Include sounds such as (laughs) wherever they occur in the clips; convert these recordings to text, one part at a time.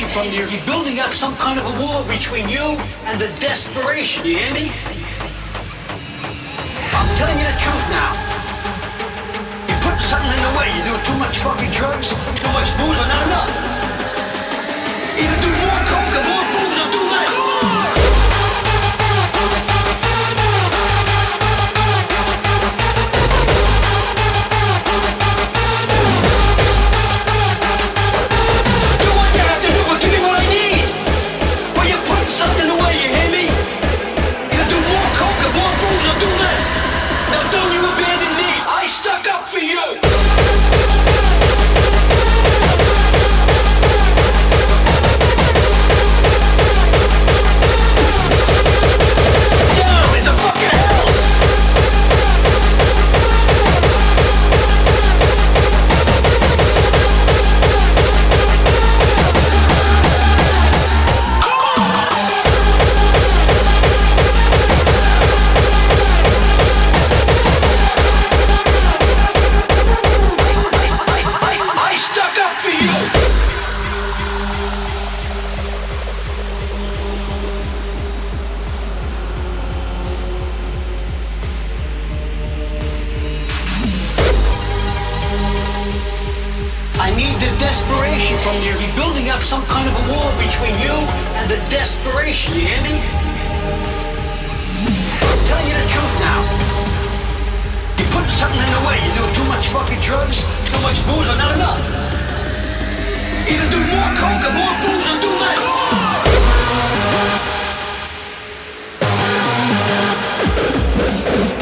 Desperation from you. You're building up some kind of a wall between you and the desperation. You hear me? I'm telling you the truth now. You put something in the way. You do too much fucking drugs, too much booze, or not enough. Some kind of a wall between you and the desperation. You hear me? I'm telling you the truth now. You put something in the way. You do too much fucking drugs, too much booze, or not enough. Either do more coke or more booze, or do less. Don't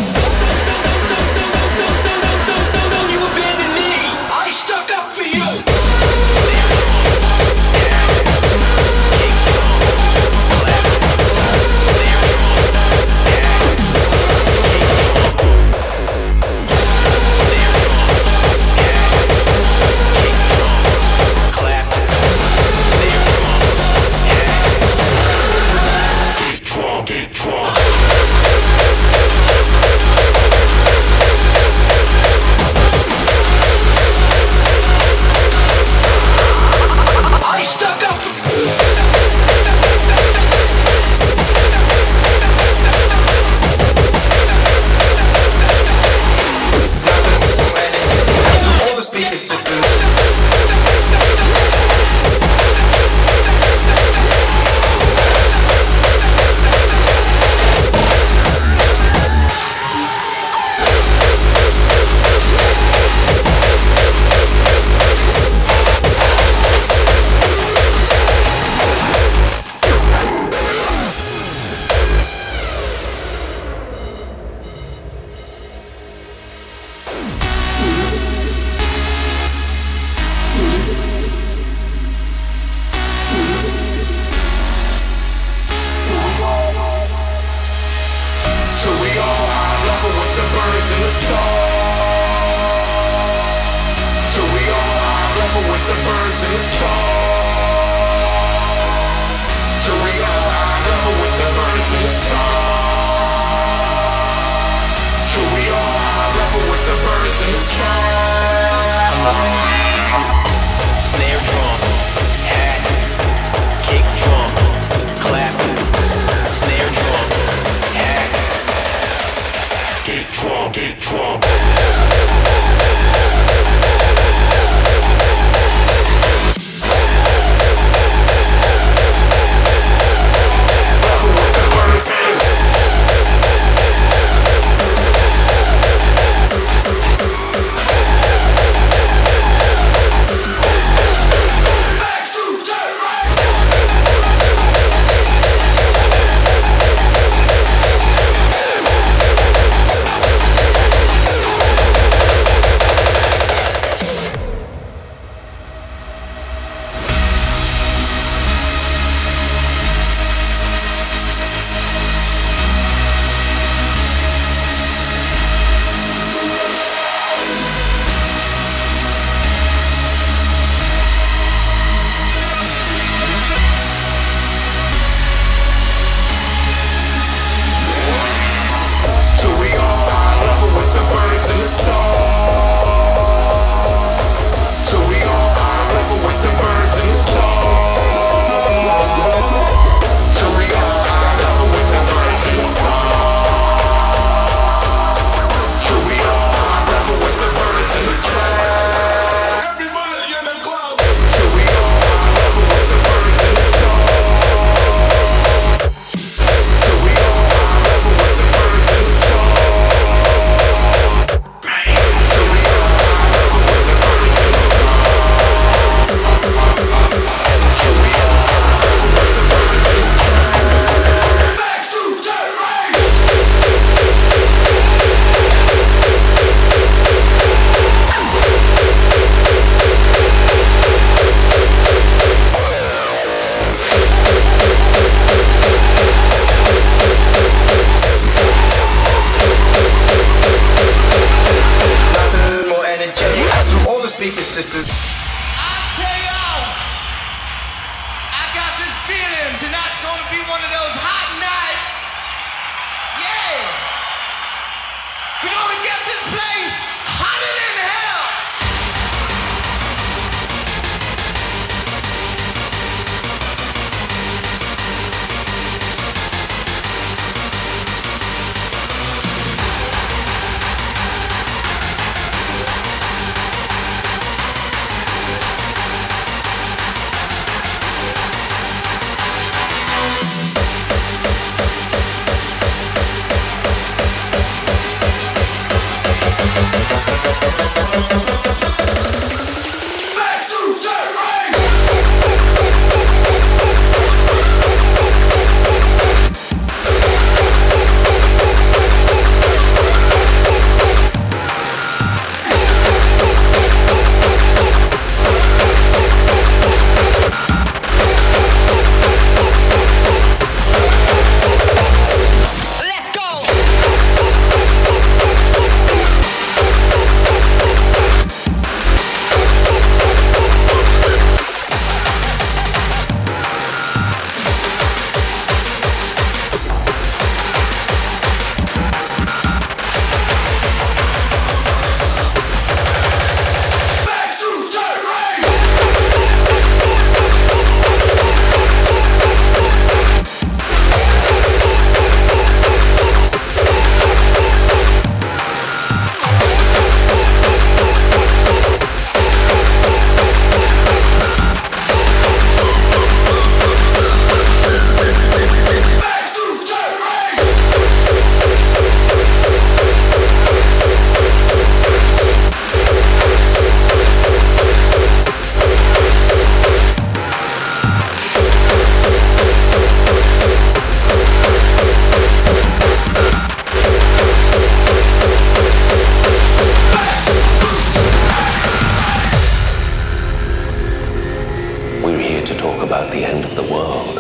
the world.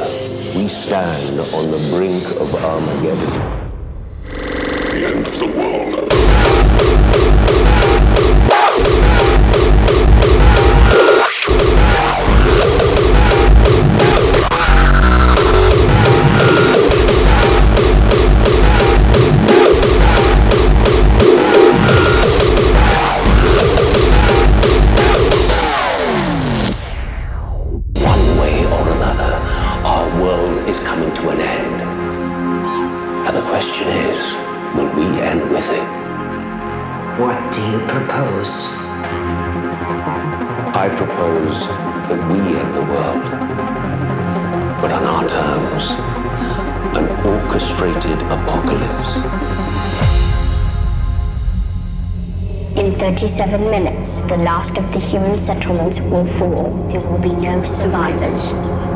We stand on the brink of Armageddon. The end of the world. Human settlements will fall. There will be no survivors.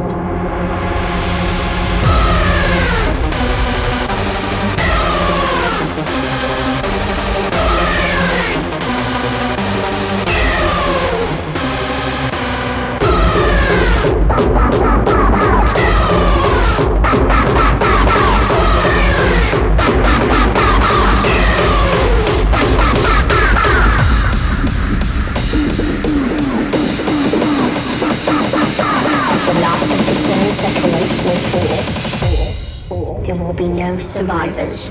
Survivors.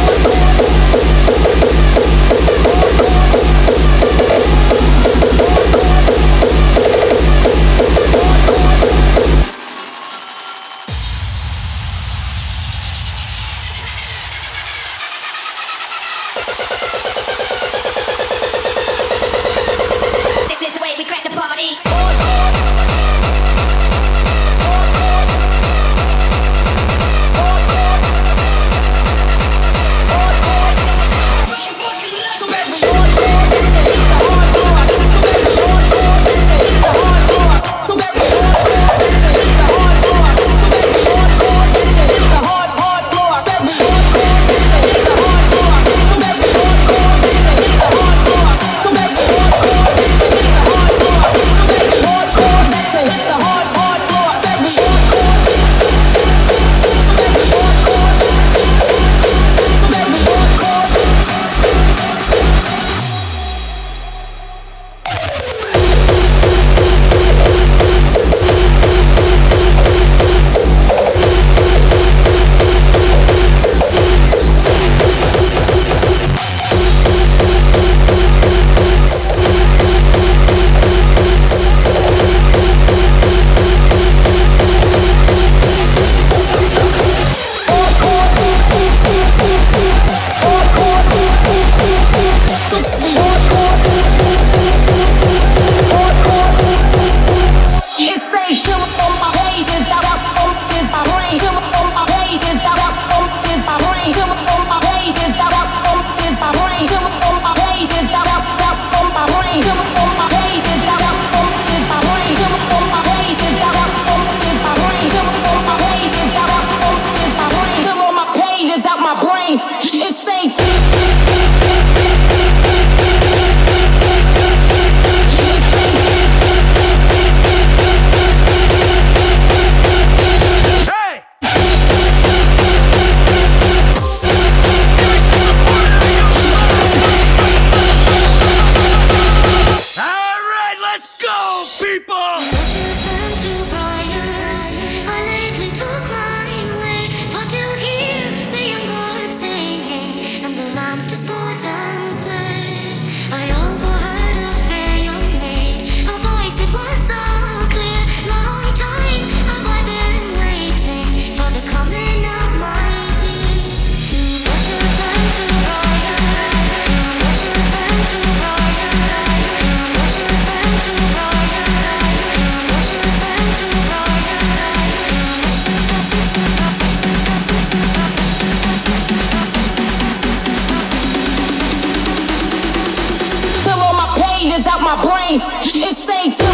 my brain. It's saying.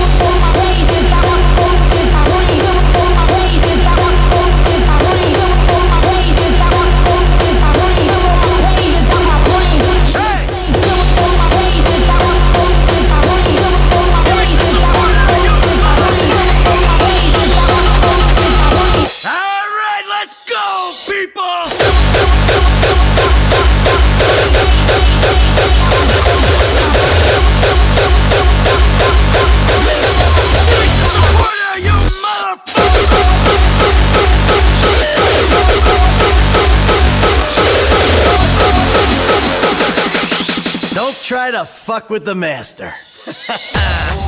try to fuck with the master. (laughs) (laughs)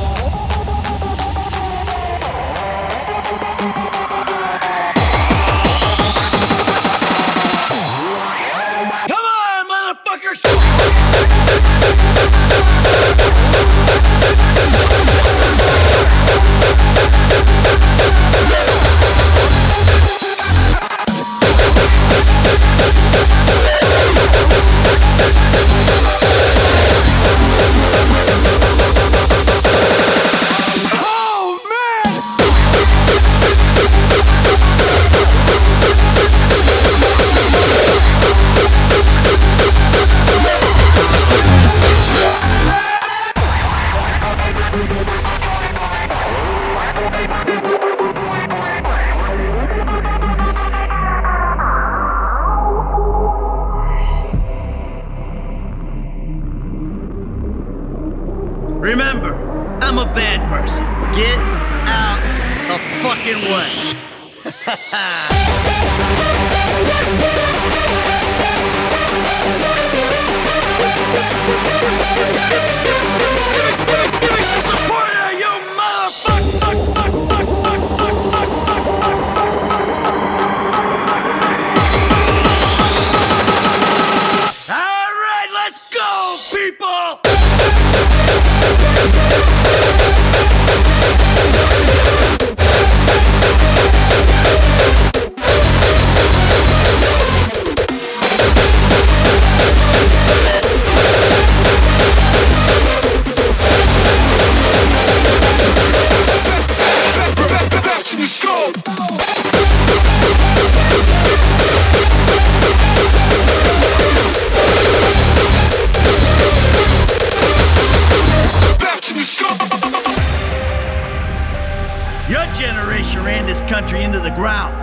factory into the ground.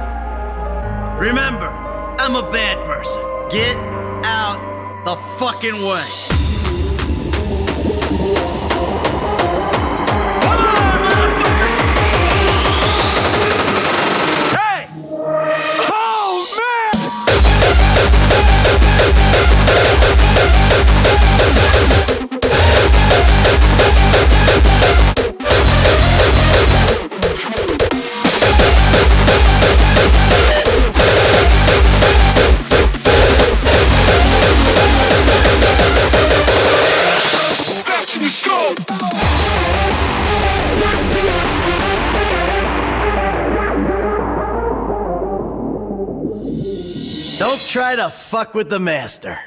Remember, I'm a bad person. Get out the fucking way. Don't try to fuck with the master.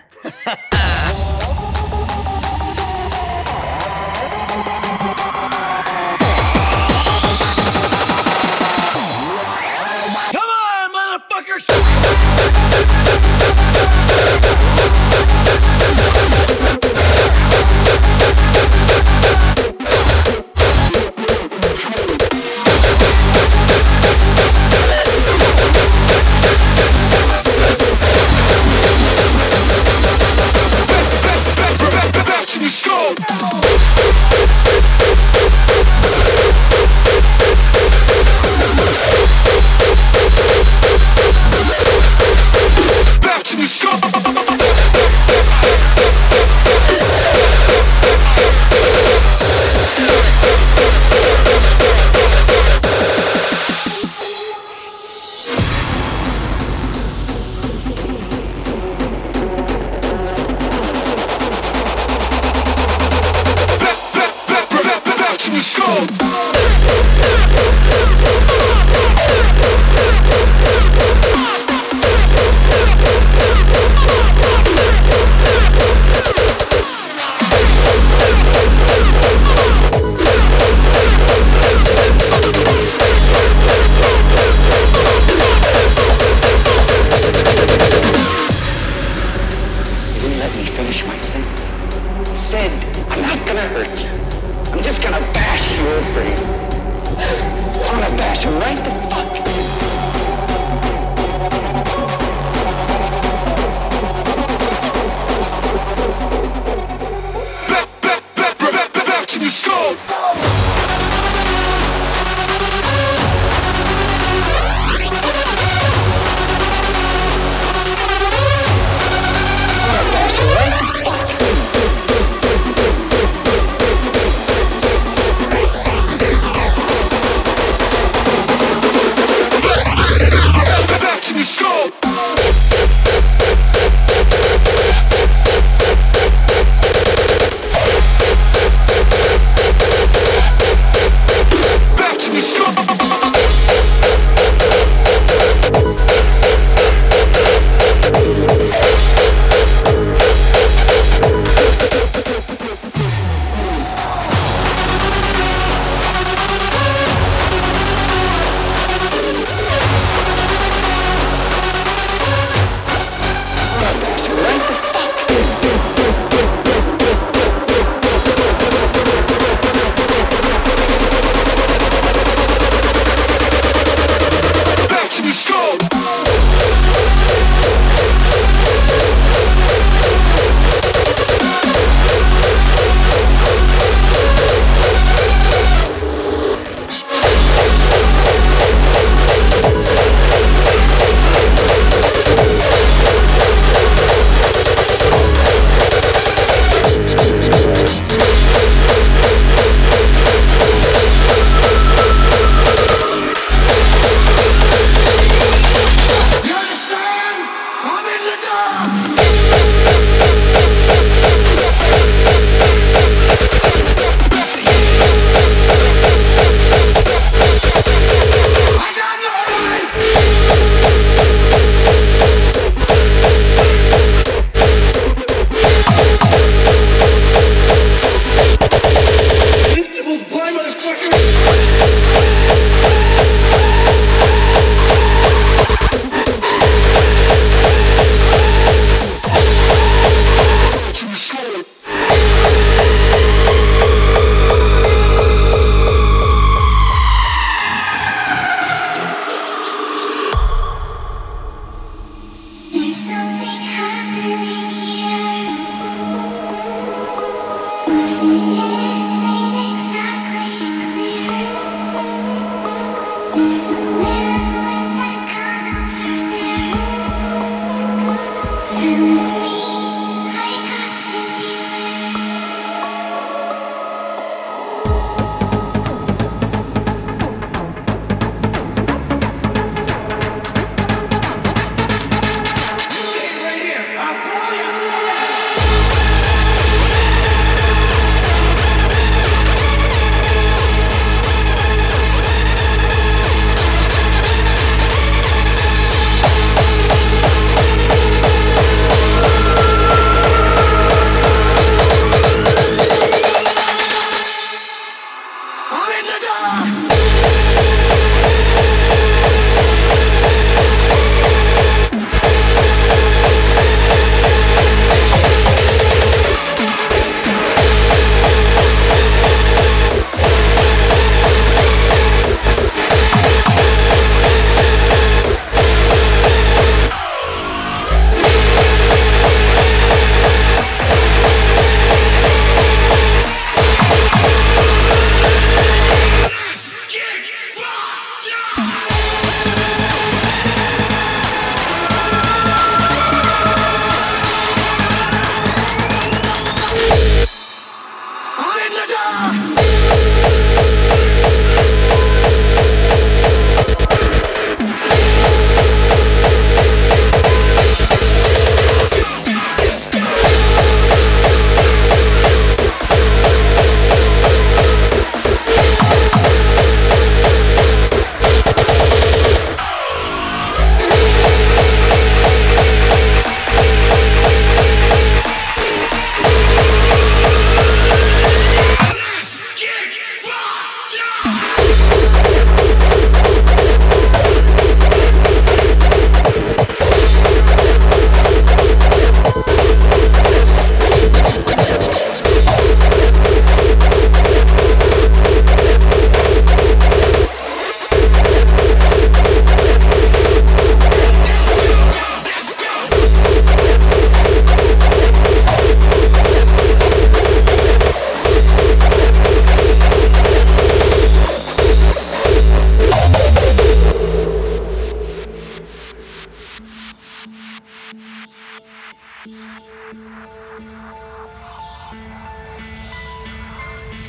Now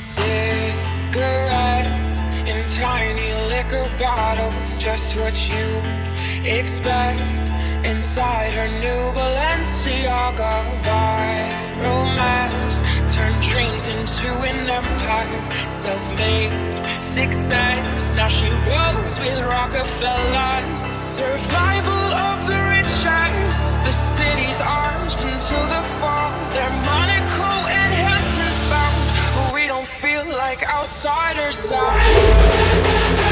Cigarettes in tiny liquor bottles, just what you'd expect inside her new Balenciaga viral mess. Turn dreams into an empire, self-made success. Now she rolls with Rockefellers. Survival of the richest. The city's ours until the fall. They're Monaco and like outsiders. Out.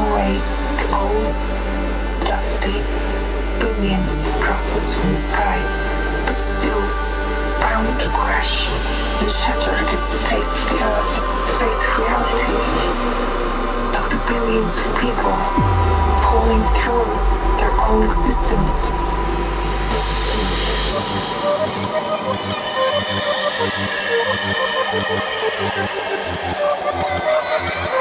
Away the old, dusty billions of droplets from the sky, but still bound to crash. And shatter against the face of the earth, the face of reality, of the billions of people falling through their own existence. (laughs)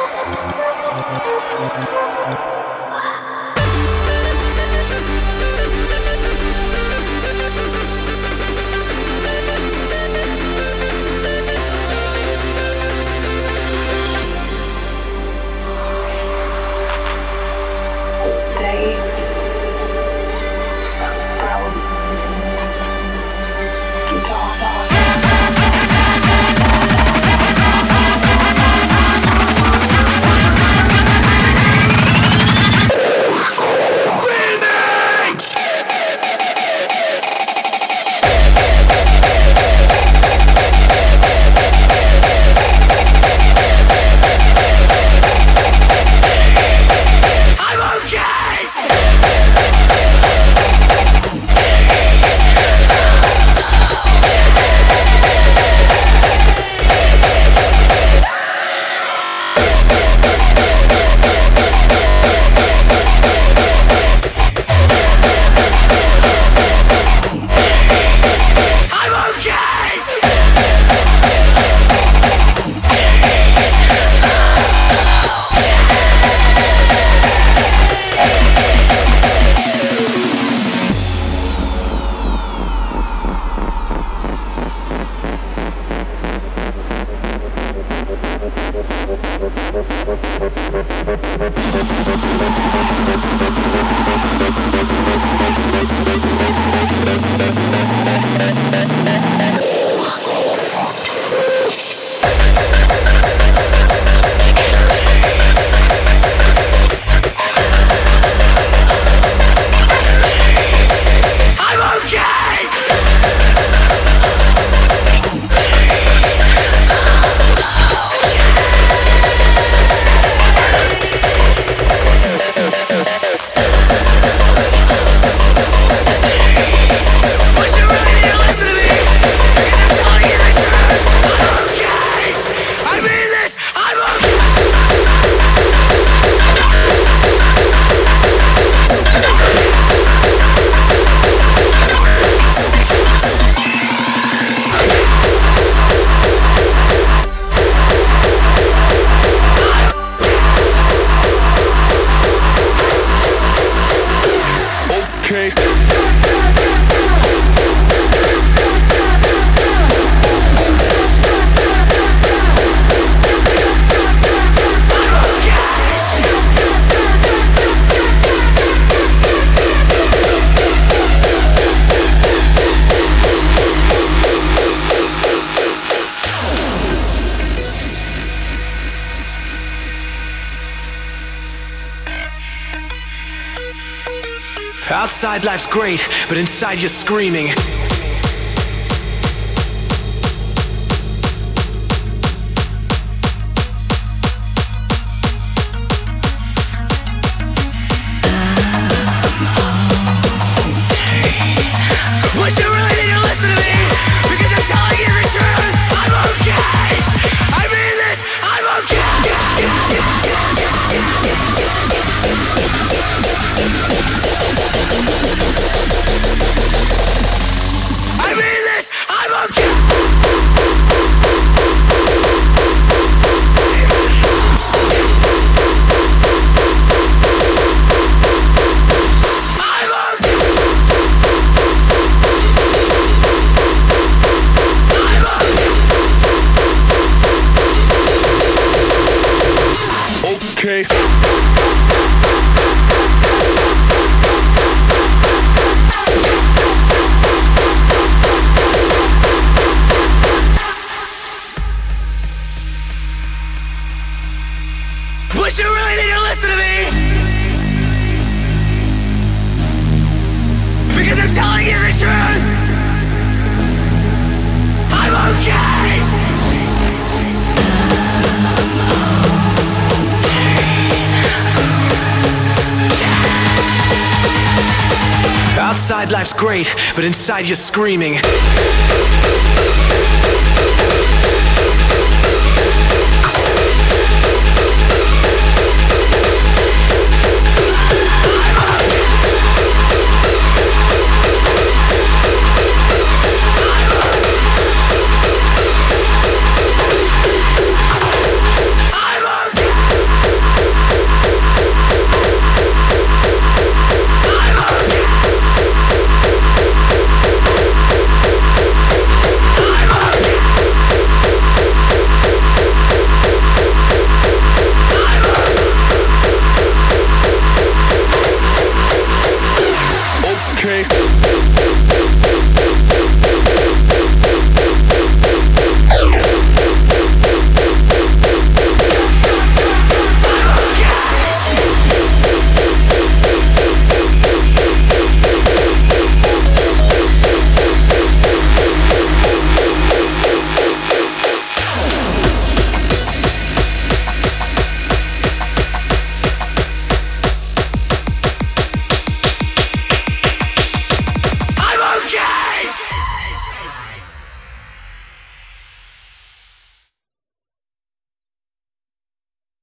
Outside life's great, but inside you're screaming. But inside you're screaming.